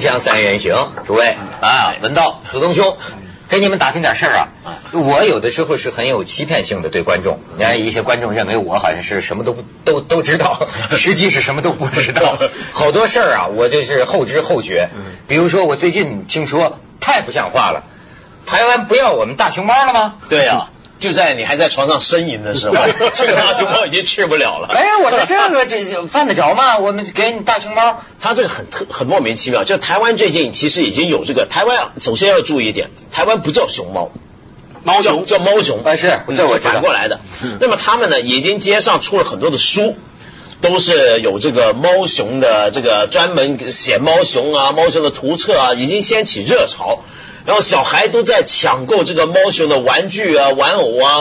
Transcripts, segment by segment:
锵三人行，诸位啊，文道、子东兄，给你们打听点事儿啊。我有的时候是很有欺骗性的对观众，你看一些观众认为我好像是什么都都都知道，实际是什么都不知道。好多事儿啊，我就是后知后觉。比如说，我最近听说太不像话了，台湾不要我们大熊猫了吗？对呀、就在你还在床上呻吟的时候，这个大熊猫已经去不了了。哎，我说这个这这犯得着吗？我们给你大熊猫，它这个很特很莫名其妙，就台湾最近其实已经有这个台湾，首先要注意一点，台湾不叫熊猫。猫熊叫猫熊，啊是嗯这我反过来的。那么他们呢，已经街上出了很多的书，都是有这个猫熊的这个专门写猫熊啊、猫熊的图册啊，已经掀起热潮。然后小孩都在抢购这个猫熊的玩具啊、玩偶啊、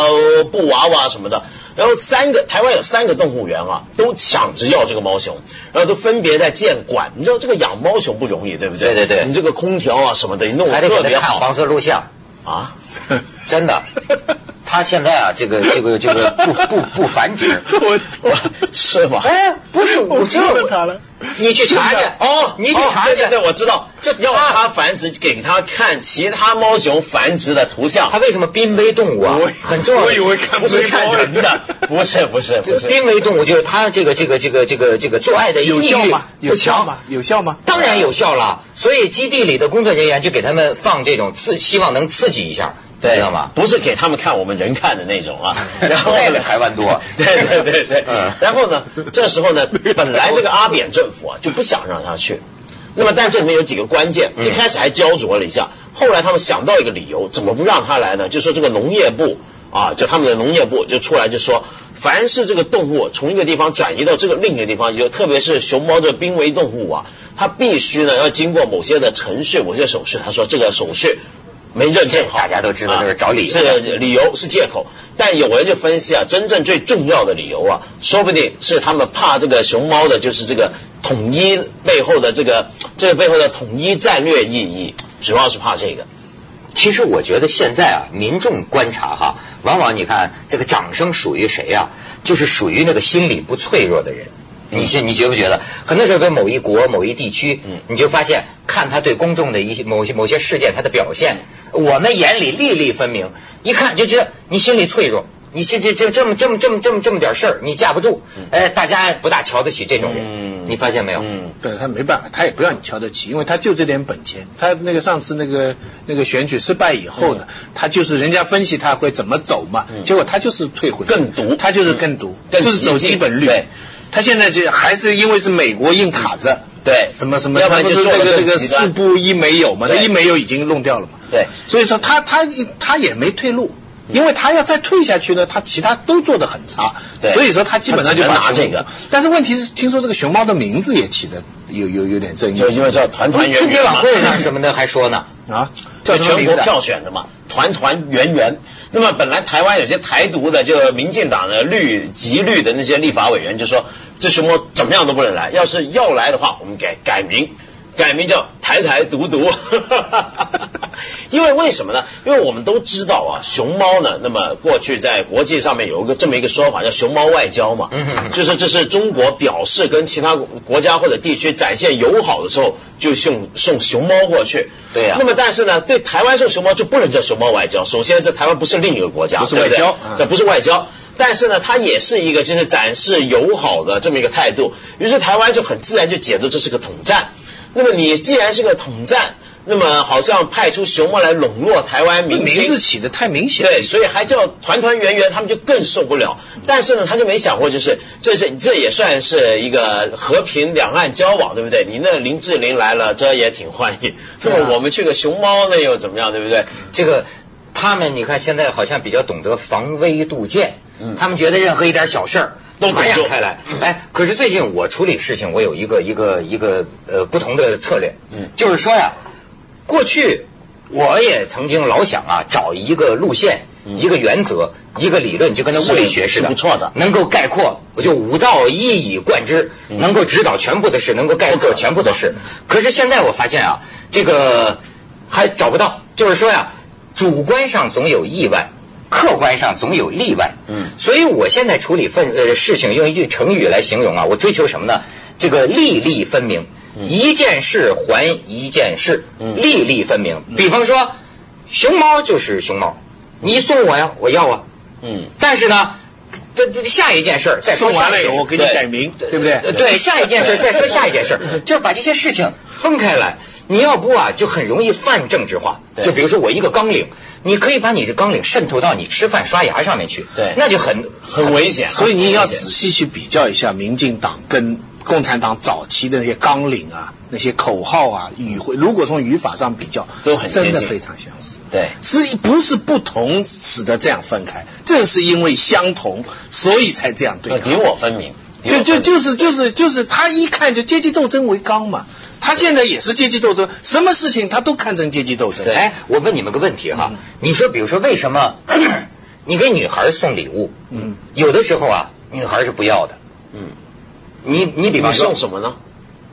布娃娃什么的。然后三个台湾有三个动物园啊，都抢着要这个猫熊，然后都分别在建馆。你知道这个养猫熊不容易，对不对？对对对你这个空调啊什么的，你弄还得得给他看特别好黄色录像。啊。真的，他现在啊，这个 这个这个不不不繁殖。我我是吗？哎，不是，我知道他了。你去查去哦，你去查去。对对对，我知道，这要他繁殖，给他看其他猫熊繁殖的图像。它为什么濒危动物啊？很重要。我以为看不是看人的，不是不是不是。濒危动物就是它这个这个这个这个这个做爱的有效吗？有效吗？有效吗？当然有效了，所以基地里的工作人员就给他们放这种刺，希望能刺激一下，对知道吗？不是给他们看我们人看的那种啊。然后那个台湾多 对对对对。嗯然后呢，这时候呢，本来这个阿扁政府啊就不想让他去。那么，但这里面有几个关键，嗯一开始还焦灼了一下，后来他们想到一个理由，怎么不让他来呢？就说这个农业部啊，就他们的农业部就出来就说，凡是这个动物从一个地方转移到这个另一个地方，就特别是熊猫这濒危动物啊，它必须呢要经过某些的程序、某些手续。他说这个手续没认证好，大家都知道这是找理由是理由是借口。但有人就分析啊，真正最重要的理由啊，说不定是他们怕这个熊猫的，就是这个统一背后的这个这个背后的统一战略意义，主要是怕这个。其实我觉得现在啊，民众观察哈，往往你看这个掌声属于谁啊、就是属于那个心理不脆弱的人。你是你觉不觉得？很多时候跟某一国、某一地区，嗯你就发现看他对公众的一些某些某些事件他的表现，我们眼里粒粒分明，一看就知道你心里脆弱。你这这这这么这么这么这么这么点事儿，你架不住，哎，大家不大瞧得起这种人，嗯你发现没有？嗯，对他没办法，他也不让你瞧得起，因为他就这点本钱。他那个上次那个那个选举失败以后呢，他就是人家分析他会怎么走嘛，嗯结果他就是退回更毒他就是更毒，更就是走基本率对。他现在这还是因为是美国硬卡着，对什么什么，要不然就做得那个那个四不一没有嘛，那一没有已经弄掉了嘛。对，所以说他他他也没退路。因为他要再退下去呢，他其他都做得很差，对所以说他基本上就拿这个。但是问题是，听说这个熊猫的名字也起的有有有点争议，就因为叫团团圆春节。晚会上什么的还说呢，啊，叫全国票选的嘛，团团圆圆。那么本来台湾有些台独的，就民进党的绿极绿的那些立法委员就说，这熊猫怎么样都不能来，要是要来的话，我们改改名，改名叫台台独独。因为为什么呢？因为我们都知道啊，熊猫呢，那么过去在国际上面有一个这么一个说法，叫熊猫外交嘛，嗯就是这是中国表示跟其他国家或者地区展现友好的时候，就送送熊猫过去。对呀那么但是呢，对台湾送熊猫就不能叫熊猫外交。首先，这台湾不是另一个国家，不是外交嗯这不是外交。但是呢，它也是一个就是展示友好的这么一个态度。于是台湾就很自然就解读这是个统战。那么你既然是个统战，那么好像派出熊猫来笼络台湾名字起的太明显。对，所以还叫团团圆圆，他们就更受不了。但是呢，他就没想过，就是这是这也算是一个和平两岸交往，对不对？你那林志玲来了，这也挺欢迎。那么我们去个熊猫，那又怎么样，对不对？这个他们你看现在好像比较懂得防微杜渐，嗯他们觉得任何一点小事儿都传扬开来。哎，可是最近我处理事情，我有一个一个一个呃不同的策略，嗯就是说呀，过去我也曾经老想啊，找一个路线。嗯一个原则，一个理论，就跟那物理学似的，是不错的能够概括，我就五道一以贯之，嗯能够指导全部的事，能够概括全部的事。可是现在我发现啊，这个还找不到，就是说呀，主观上总有意外，客观上总有例外。嗯所以我现在处理分呃事情用一句成语来形容啊，我追求什么呢？这个粒粒分明。一件事还一件事，嗯粒粒分明。比方说，熊猫就是熊猫，你送我呀，我要啊。嗯，但是呢，这这下一件事再说送完了以后，下一件事我给你对改名，对不对？呃对，下一件事再说下一件事，就把这些事情分开来。你要不啊，就很容易泛政治化。对就比如说我一个纲领，你可以把你的纲领渗透到你吃饭刷牙上面去，对那就很很危险啊。所以你要仔细去比较一下民进党跟共产党早期的那些纲领啊、那些口号啊、语汇，如果从语法上比较，都很真的非常相似。对。是不是不同使得这样分开？正是因为相同，所以才这样对抗。你我分明，就就就是就是就是他一看就阶级斗争为纲嘛，他现在也是阶级斗争，什么事情他都看成阶级斗争。哎，我问你们个问题哈嗯，你说比如说为什么 你给女孩送礼物，嗯，有的时候啊，女孩是不要的。嗯，你你比方说送什么呢？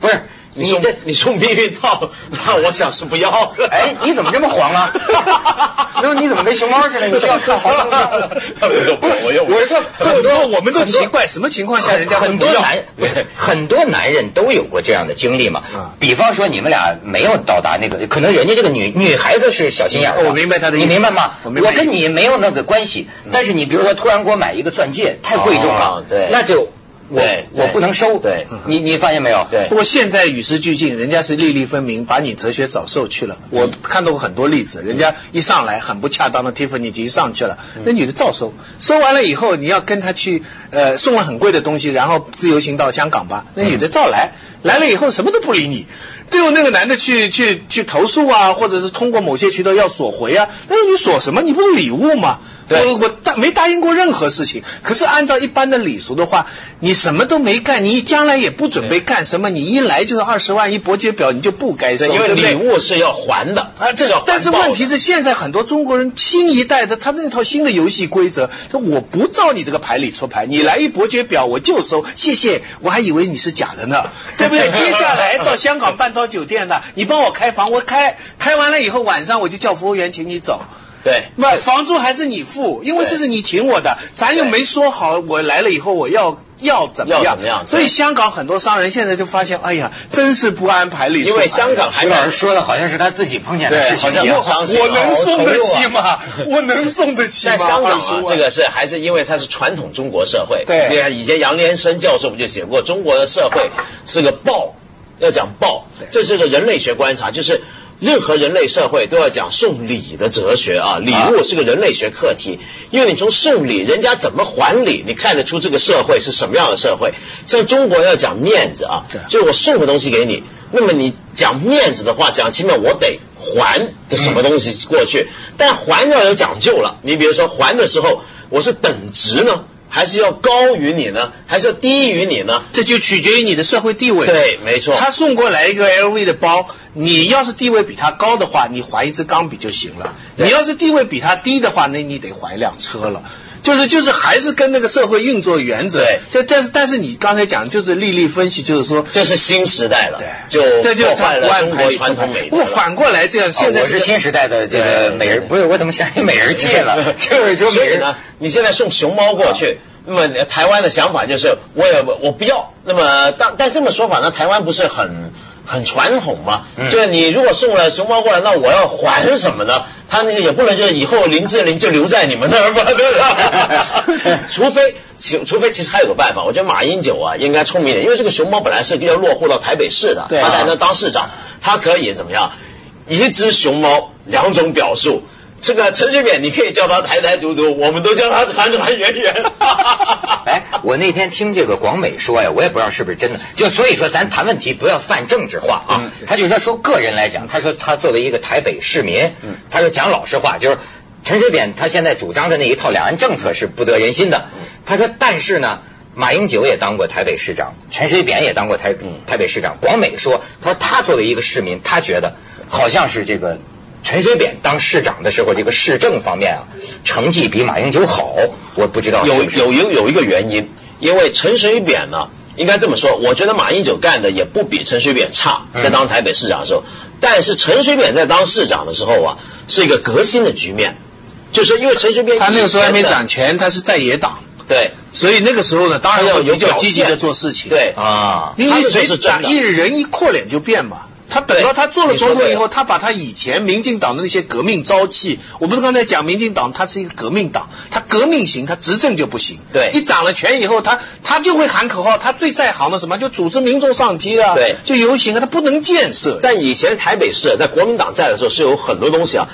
不是你送这你送避孕套，那我想是不要。哎，你怎么这么黄啊？那你怎么跟熊猫似的？你需要看黄灯不用不用我用我是说很多我们都奇怪，什么情况下人家很多？男不是很多男人都有过这样的经历嘛啊？比方说你们俩没有到达那个，可能人家这个女女孩子是小心眼儿的，我明白他的意思你明白吗？我跟你没有那个关系，但是你比如说突然给我买一个钻戒，太贵重了哦，对那就我对对我不能收。对你你发现没有？对不过现在与时俱进，人家是粒粒分明，把你哲学早授去了。我看到过很多例子，人家一上来很不恰当的 Tiffany 就一上去了，那女的照收，收完了以后，你要跟她去呃送了很贵的东西，然后自由行到香港吧，那女的照来，来了以后什么都不理你。最后那个男的去去去投诉啊，或者是通过某些渠道要索回啊，但是你索什么？你不是礼物吗？对我我答没答应过任何事情。可是按照一般的礼俗的话，你什么都没干，你将来也不准备干什么，你一来就是二十万一伯爵表，你就不该收，对，因为礼物是要还的啊，这是但是问题是，现在很多中国人新一代的，他那套新的游戏规则，就我不照你这个牌理出牌，你来一伯爵表我就收，谢谢，我还以为你是假的呢，对不对？接下来到香港半岛酒店呢，你帮我开房，我开开完了以后，晚上我就叫服务员请你走。对，那房租还是你付，因为这是你请我的，咱又没说好我来了以后我要要怎么样，要怎么样所以香港很多商人现在就发现，哎呀，真是不安排理出牌，因为香港还徐老师说的好像是他自己碰见的，事情好像我一样。伤心我能送得起吗？我能送得起吗？在香港20万，啊这个是还是因为它是传统中国社会。对这个以前杨连生教授不就写过，中国的社会是个暴，要讲暴，这是个人类学观察，就是。任何人类社会都要讲送礼的哲学啊，礼物是个人类学课题，因为你从送礼，人家怎么还礼，你看得出这个社会是什么样的社会。像中国要讲面子啊，就是我送个东西给你，那么你讲面子的话，讲起码我得还个什么东西过去，但还要有讲究了。你比如说还的时候，我是等值呢，还是要高于你呢，还是要低于你呢？这就取决于你的社会地位。对，没错。他送过来一个 LV 的包，你要是地位比他高的话，你还一支钢笔就行了；你要是地位比他低的话，那你得还一辆车了。就是就是还是跟那个社会运作原则。对就但是但是你刚才讲就是粒粒分析，就是说。这是新时代了，对，就这就是破坏了中国传统美。不反过来这样，现在这个哦我是新时代的这个美人，不是我怎么想起美人计了？就是说美人呢，你现在送熊猫过去，那么台湾的想法就是，我也我不要。那么但但这么说法呢，台湾不是很很传统吗？嗯就是你如果送了熊猫过来，那我要还什么呢？他那个也不能就是以后林志玲就留在你们那儿吧，对吧？除非其除非其实还有个办法，我觉得马英九啊应该聪明一点，因为这个熊猫本来是要落户到台北市的，对他在那当市长，他可以怎么样？一只熊猫两种表述。这个陈水扁，你可以叫他台台独独，我们都叫他团团圆圆。哎，我那天听这个广美说呀，我也不知道是不是真的。就所以说，咱谈问题不要泛政治化啊。嗯他就说说个人来讲，他说他作为一个台北市民，嗯他说讲老实话，就是陈水扁他现在主张的那一套两岸政策是不得人心的。他说，但是呢。马英九也当过台北市长，陈水扁也当过台嗯台北市长。广美说，他说他作为一个市民，他觉得好像是这个陈水扁当市长的时候，这个市政方面啊，成绩比马英九好。我不知道是有有有有一个原因，因为陈水扁呢，应该这么说，我觉得马英九干的也不比陈水扁差，嗯在当台北市长的时候。但是陈水扁在当市长的时候啊，是一个革新的局面，就是因为陈水扁他那个时候还没掌权，他是在野党。对，所以那个时候呢，当然要有比较积极的做事情。，对啊，因为一人一阔脸就变嘛。他等到他做了总统以后，他把他以前民进党的那些革命朝气，我不是刚才讲民进党，他是一个革命党，他革命行，他执政就不行。对一掌了权以后，他他就会喊口号，他最在行的什么，就组织民众上街啊，对就游行啊，他不能建设。但以前台北市在国民党在的时候是有很多东西啊，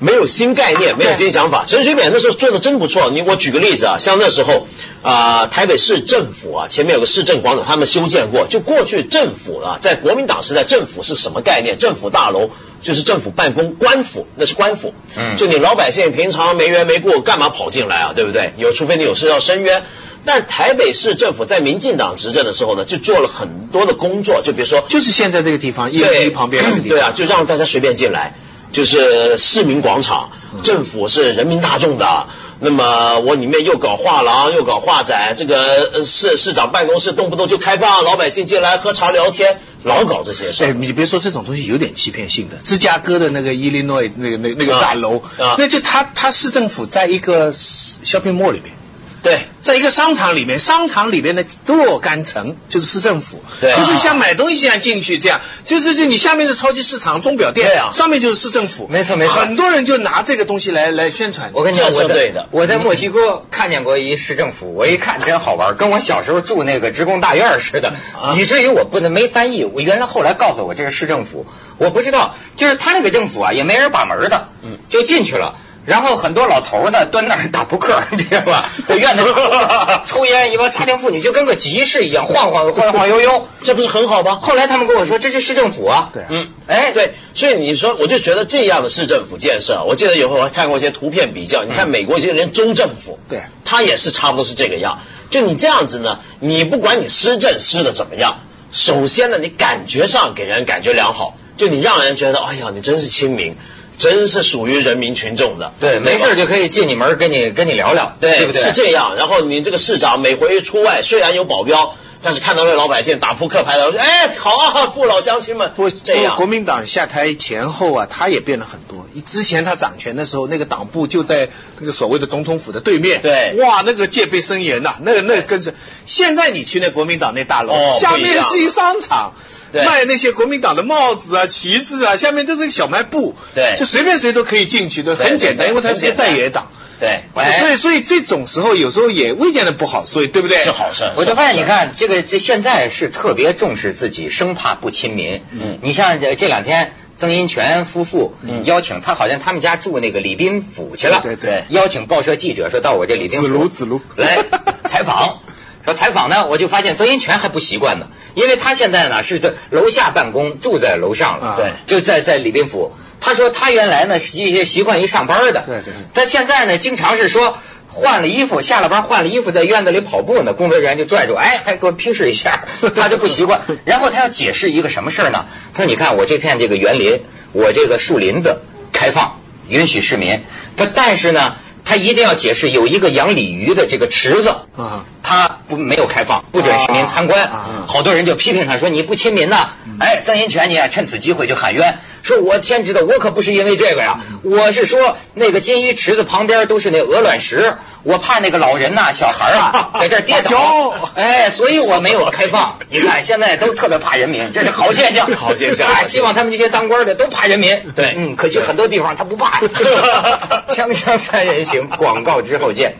没有新概念，没有新想法。陈水扁那时候做的真不错。你我举个例子啊，像那时候啊、台北市政府啊，前面有个市政广场，他们修建过。就过去政府啊，在国民党时代，政府是什么概念？政府大楼就是政府办公，官府那是官府。嗯就你老百姓平常没缘没故，干嘛跑进来啊？对不对？有除非你有事要申冤。但台北市政府在民进党执政的时候呢，就做了很多的工作，就比如说就是现在这个地方，一零一旁边那个地方。对啊，就让大家随便进来，就是市民广场，嗯政府是人民大众的。那么我里面又搞画廊，又搞画展，这个呃市市长办公室动不动就开放，老百姓进来喝茶聊天，老搞这些事哎，你别说这种东西有点欺骗性的。芝加哥的那个伊利诺那个那那个啊大楼，啊那就他他市政府在一个 shopping mall 里面。对，在一个商场里面，商场里面的若干层就是市政府，对。就是像买东西一样进去，这样。就是就你下面是超级市场、钟表店，对啊。上面就是市政府，没错没错。很多人就拿这个东西来来宣传。我跟你讲，我在对的。我在墨西哥看见过一市政府，我一看真好玩，跟我小时候住那个职工大院似的，啊。以至于我不能没翻译。我原来后来告诉我这是市政府，我不知道，就是他那个政府啊也没人把门的，嗯。就进去了。然后很多老头儿呢端那儿打扑克，你知道吧？在院子里 抽烟，一帮家庭妇女就跟个集市一样晃晃晃晃悠悠。这不是很好吗？后来他们跟我说这是市政府啊，对啊嗯，哎，对，所以你说，我就觉得这样的市政府建设，我记得有回我还看过一些图片比较，你看美国一些连州政府，对它也是差不多是这个样。就你这样子呢，你不管你施政施的怎么样，首先呢，你感觉上给人感觉良好，就你让人觉得，哎呀，你真是亲民，真是属于人民群众的。对，没事就可以进你门跟你跟你聊聊，对，对不对？是这样。然后你这个市长每回出外，虽然有保镖，但是看到那老百姓打扑克牌的，哎，好啊，父老乡亲们，不，这样国民党下台前后啊，他也变了很多。之前他掌权的时候，那个党部就在那个所谓的总统府的对面。对哇，那个戒备森严呐、那个那个跟着。现在你去那国民党那大楼，哦下面是一商场。对卖那些国民党的帽子啊、旗帜啊，下面都是个小卖部，对就随便谁都可以进去的，很简单，因为他是个很简单在野党，对，哎所以所以这种时候有时候也未见得不好，所以对不对？是好事。我就发现，你看这个这现在是特别重视自己，生怕不亲民。嗯你像这这两天。曾荫权夫妇嗯邀请他，好像他们家住那个礼宾府去了。对对对邀请报社记者说到我这礼宾府子卢子卢来采访。说采访呢，我就发现曾荫权还不习惯呢，因为他现在呢是在楼下办公，住在楼上了。啊对就在在礼宾府。他说他原来呢习习惯于上班的，对对但现在呢经常是说换了衣服，下了班换了衣服，在院子里跑步呢，工作人员就拽住，哎，还给我批示一下，他就不习惯。然后他要解释一个什么事儿呢？他说你看我这片这个园林，我这个树林子开放，允许市民。他但是呢，他一定要解释有一个养鲤鱼的这个池子。啊，他不没有开放，不准市民参观，好多人就批评他说你不亲民呐。哎，曾荫权你啊趁此机会就喊冤，说我天知道，我可不是因为这个呀，我是说那个金鱼池子旁边都是那鹅卵石，我怕那个老人呐、小孩啊在这儿跌倒，哎，所以我没有开放。你看现在都特别怕人民，这是好现象，好现象啊希望他们这些当官的都怕人民。对嗯，可惜很多地方他不怕。锵锵三人行，广告之后见。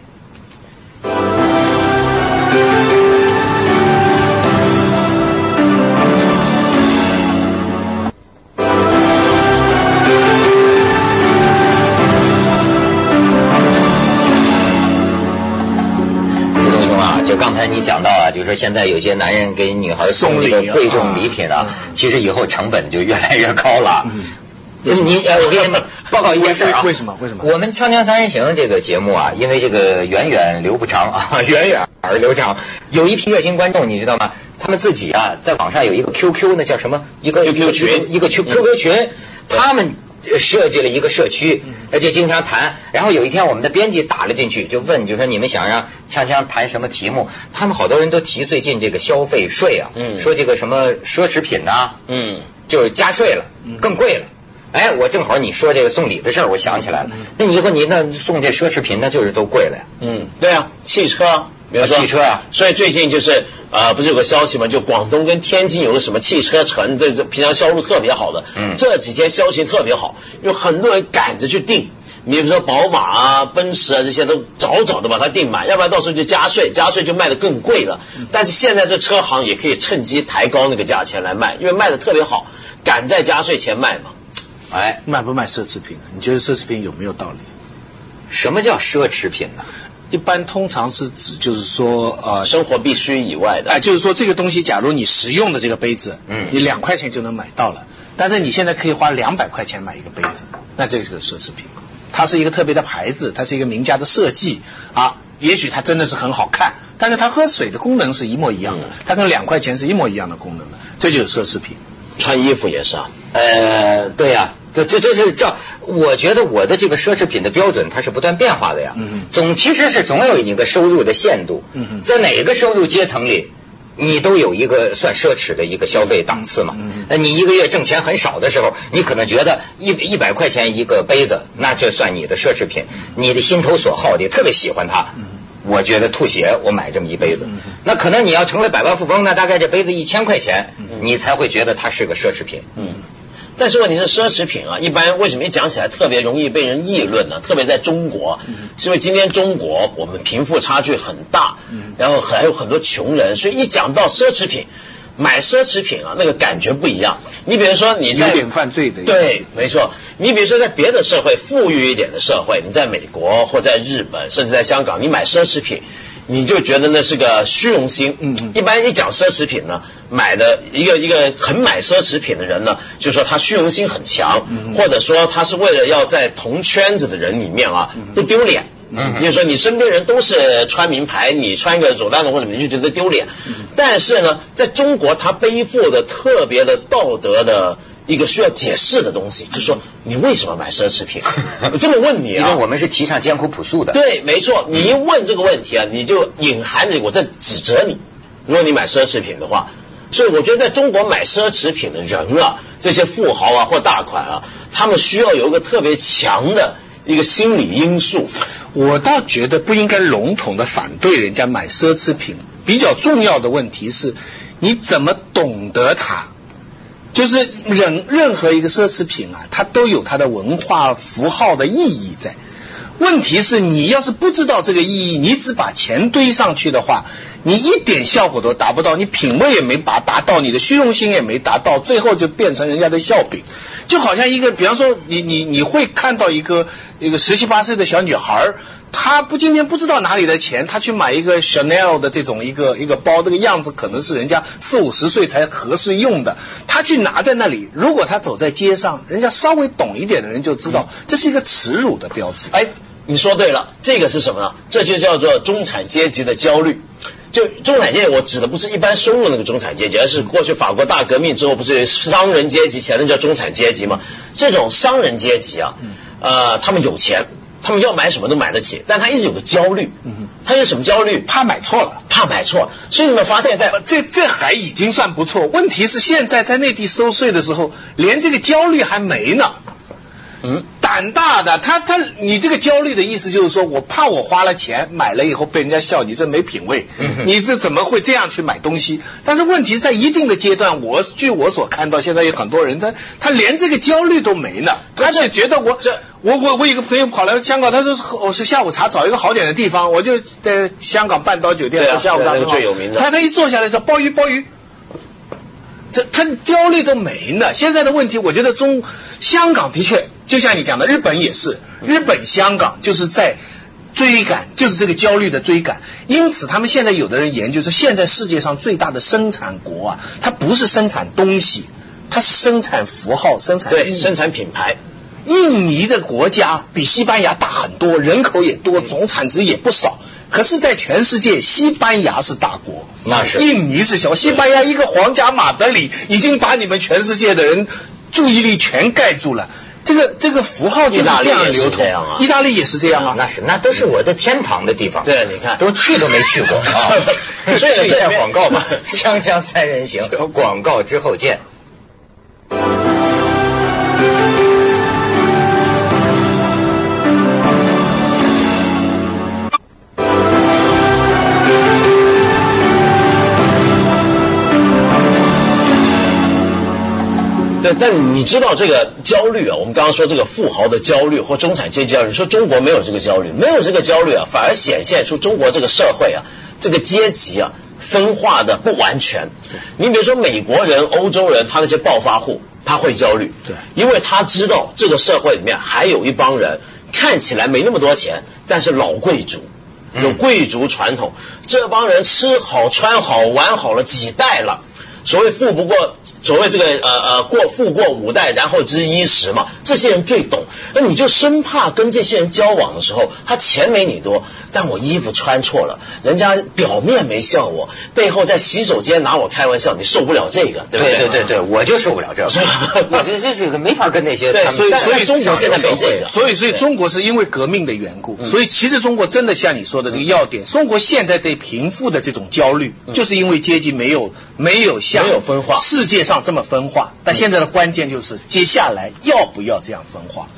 讲到啊，就是说现在有些男人给女孩送这个贵重礼品啊，其实以后成本就越来越高了。嗯你呃，我给你们 报告一件事啊。为什么为什么我们《锵锵三人行》这个节目啊，因为这个源远流不长啊，源远而流长，有一批热心观众，你知道吗？他们自己啊，在网上有一个 QQ，那叫什么？一个 QQ 一个群一个群 QQ 群，他们。设计了一个社区，呃就经常谈。然后有一天，我们的编辑打了进去，就问，就说你们想让锵锵谈什么题目？他们好多人都提最近这个消费税啊，嗯说这个什么奢侈品呐、嗯，就是加税了，更贵了。哎，我正好你说这个送礼的事儿，我想起来了。那你以后你那送这奢侈品，那就是都贵了呀。嗯，对啊，汽车、比如说汽车啊。所以最近就是呃，不是有个消息吗？就广东跟天津有个什么汽车城，这这平常销路特别好的，嗯这几天消息特别好，有很多人赶着去订。你比如说宝马啊、奔驰啊这些都早早的把它订满，要不然到时候就加税，加税就卖的更贵了。但是现在这车行也可以趁机抬高那个价钱来卖，因为卖的特别好，赶在加税前卖嘛。哎，卖不卖奢侈品？你觉得奢侈品有没有道理？什么叫奢侈品呢？一般通常是指就是说呃，生活必需以外的，哎，就是说这个东西，假如你实用的这个杯子，嗯你两块钱就能买到了，但是你现在可以花两百块钱买一个杯子，那这是个奢侈品。它是一个特别的牌子，它是一个名家的设计啊，也许它真的是很好看，但是它喝水的功能是一模一样的，它跟两块钱是一模一样的功能的，这就是奢侈品。穿衣服也是啊。呃，对呀、这这这是照，我觉得我的这个奢侈品的标准它是不断变化的呀。嗯总其实是总有一个收入的限度。嗯哼在哪个收入阶层里，你都有一个算奢侈的一个消费档次嘛。嗯那你一个月挣钱很少的时候，你可能觉得一一百块钱一个杯子，那这算你的奢侈品，你的心头所好的，特别喜欢它。嗯我觉得吐血，我买这么一杯子嗯。那可能你要成为百万富翁，那大概这杯子一千块钱，嗯你才会觉得它是个奢侈品。嗯，但是问题是奢侈品啊，一般为什么一讲起来特别容易被人议论呢？特别在中国，是因为今天中国我们贫富差距很大，然后还有很多穷人，所以一讲到奢侈品。买奢侈品啊，那个感觉不一样。你比如说你在有点犯罪的对，没错。你比如说在别的社会，富裕一点的社会，你在美国或在日本，甚至在香港，你买奢侈品，你就觉得那是个虚荣心。嗯嗯一般一讲奢侈品呢，买的一个一个很买奢侈品的人呢，就说他虚荣心很强，嗯或者说他是为了要在同圈子的人里面啊不丢脸。嗯也就是说，你身边人都是穿名牌，你穿一个佐丹奴或者你就觉得丢脸。但是呢，在中国，他背负的特别的道德的一个需要解释的东西，就是说你为什么买奢侈品？我 这么问你啊，因为我们是提倡艰苦朴素的。对，没错，你一问这个问题啊，你就隐含着我在指责你。如果你买奢侈品的话，所以我觉得在中国买奢侈品的人啊，这些富豪啊或大款啊，他们需要有一个特别强的一个心理因素。我倒觉得不应该笼统的反对人家买奢侈品，比较重要的问题是，你怎么懂得它？就是任任何一个奢侈品啊，它都有它的文化符号的意义在。问题是你要是不知道这个意义，你只把钱堆上去的话，你一点效果都达不到，你品味也没达达到，你的虚荣心也没达到，最后就变成人家的笑柄。就好像一个，比方说你你你会看到一个一个十七八岁的小女孩，她不今天不知道哪里的钱，她去买一个 Chanel 的这种一个一个包，这个样子可能是人家四五十岁才合适用的，她去拿在那里，如果她走在街上，人家稍微懂一点的人就知道这是一个耻辱的标志。哎，你说对了，这个是什么呢？这就叫做中产阶级的焦虑。就中产阶级，我指的不是一般收入那个中产阶级，而是过去法国大革命之后，不是商人阶级起来，那叫中产阶级嘛？这种商人阶级啊，呃，他们有钱，他们要买什么都买得起，但他一直有个焦虑，他有什么焦虑？怕买错了。怕买错。所以你们发现在，这这还已经算不错，问题是现在在内地收税的时候，连这个焦虑还没呢。嗯，胆大的他他，你这个焦虑的意思就是说我怕我花了钱买了以后被人家笑，你这没品位，你这怎么会这样去买东西？但是问题在一定的阶段，我据我所看到，现在有很多人他他连这个焦虑都没呢，他就觉得我这我我我有个朋友跑来香港，他说是我是下午茶找一个好点的地方，我就在香港半岛酒店对啊下午茶对啊那个很好。最有名的。他他一坐下来说鲍鱼鲍鱼。这他焦虑都没呢。现在的问题，我觉得中香港的确，就像你讲的，日本也是，日本、香港就是在追赶，就是这个焦虑的追赶。因此，他们现在有的人研究说，现在世界上最大的生产国啊，它不是生产东西，它是生产符号、生产对生产品牌，印尼的国家比西班牙大很多，人口也多，总产值也不少。可是，在全世界，西班牙是大国，那是印尼是小。西班牙一个皇家马德里已经把你们全世界的人注意力全盖住了。这个这个符号就是意大利这样流通样啊意大利也是这样啊。那是那都是我的天堂的地方。对你看都去都没去过啊。所以这样广告吧，锵锵三人行，广告之后见。对，但你知道这个焦虑啊？我们刚刚说这个富豪的焦虑或中产阶级焦虑，说中国没有这个焦虑，没有这个焦虑啊，反而显现出中国这个社会啊，这个阶级啊分化的不完全。你比如说美国人、欧洲人，他那些暴发户，他会焦虑，对，因为他知道这个社会里面还有一帮人看起来没那么多钱，但是老贵族。有贵族传统，这帮人吃好穿好玩好了几代了。所谓富不过，所谓这个呃呃过富过五代，然后知衣食嘛，这些人最懂。那你就生怕跟这些人交往的时候，他钱没你多，但我衣服穿错了，人家表面没笑我，背后在洗手间拿我开玩笑，你受不了这个，对不对？对对对，我就受不了这个，我觉得这是个没法跟那些。对，所以所以中国现在没这个，所以所以中国是因为革命的缘故，所以其实中国真的像你说的这个要点，中国现在对贫富的这种焦虑，就是因为阶级没有没有像没有分化世界上这么分化。但现在的关键就是接下来要不要这样分化？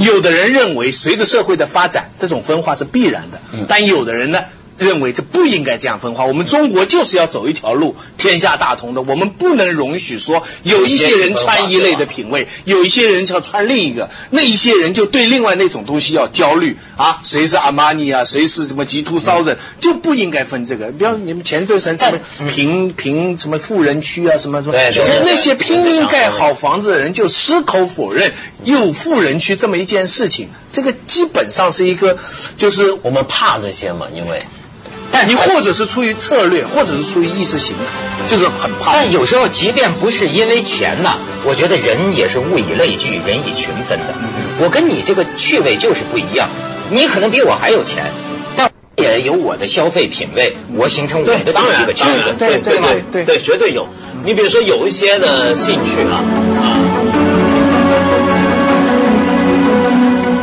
有的人认为随着社会的发展，这种分化是必然的，但有的人呢？认为这不应该这样分化，我们中国就是要走一条路，天下大同的。我们不能容许说有一些人穿一类的品味，有一些人要穿另一个，那一些人就对另外那种东西要焦虑啊，谁是阿玛尼啊，谁是什么吉图骚人，就不应该分这个。比方你们前段时间什么贫贫什么富人区啊，什么什么，那些拼命盖好房子的人就矢口否认有富人区这么一件事情，这个基本上是一个就是我们怕这些嘛，因为。但你或者是出于策略，或者是出于意识形态，就是很怕。但有时候，即便不是因为钱呐，我觉得人也是物以类聚，人以群分的。我跟你这个趣味就是不一样，你可能比我还有钱，但也有我的消费品味，我形成我的当然这个对对吗？对对，绝对有。你比如说有一些的兴趣啊啊。